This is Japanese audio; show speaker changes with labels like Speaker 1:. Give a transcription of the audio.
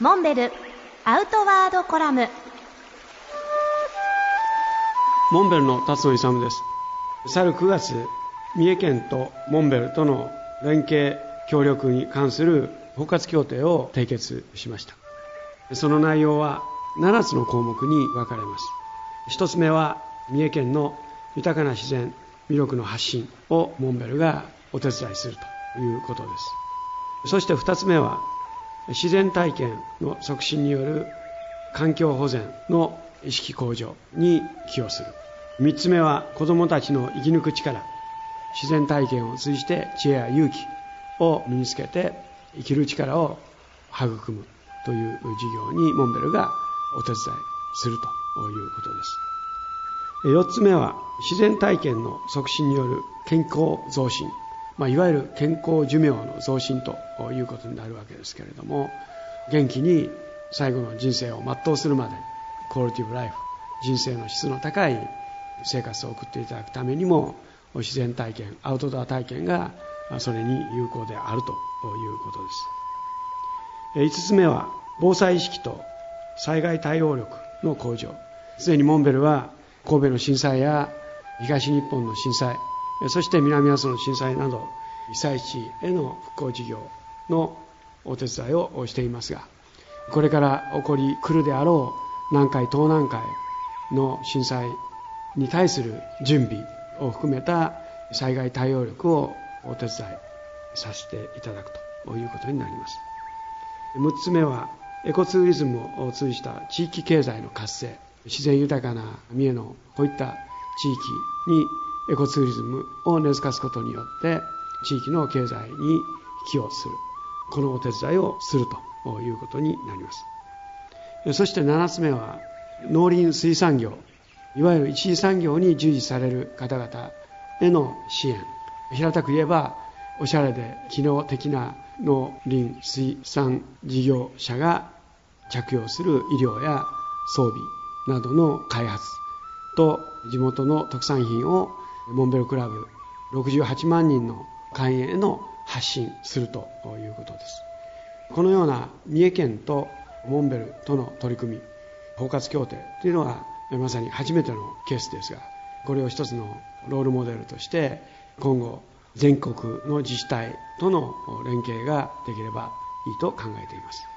Speaker 1: モンベルアウトワードコラム。
Speaker 2: モンベルの辰野勇です。去る9月三重県とモンベルとの連携協力に関する包括協定を締結しました。その内容は7つの項目に分かれます。1つ目は三重県の豊かな自然魅力の発信をモンベルがお手伝いするということです。そして2つ目は自然体験の促進による環境保全の意識向上に寄与する。3つ目は子どもたちの生き抜く力。自然体験を通じて知恵や勇気を身につけて生きる力を育む。という事業にモンベルがお手伝いするということです。4つ目は自然体験の促進による健康増進、まあ、いわゆる健康寿命の増進ということになるわけですけれども元気に最後の人生を全うするまでクオリティブライフ人生の質の高い生活を送っていただくためにも自然体験アウトドア体験がそれに有効であるということです。5つ目は防災意識と災害対応力の向上。すでにモンベルは神戸の震災や東日本の震災そして南阿蘇の震災など被災地への復興事業のお手伝いをしていますがこれから起こり来るであろう南海東南海の震災に対する準備を含めた災害対応力をお手伝いさせていただくということになります。6つ目はエコツーリズムを通じた地域経済の活性。自然豊かな三重のこういった地域にエコツーリズムを根付かすことによって地域の経済に寄与する。このお手伝いをするということになります。そして7つ目は農林水産業。いわゆる一次産業に従事される方々への支援。平たく言えばおしゃれで機能的な農林水産事業者が着用する医療や装備などの開発と地元の特産品をモンベルクラブ68万人の会員への発信するということです。このような三重県とモンベルとの取り組み包括協定というのはまさに初めてのケースですがこれを一つのロールモデルとして今後全国の自治体との連携ができればいいと考えています。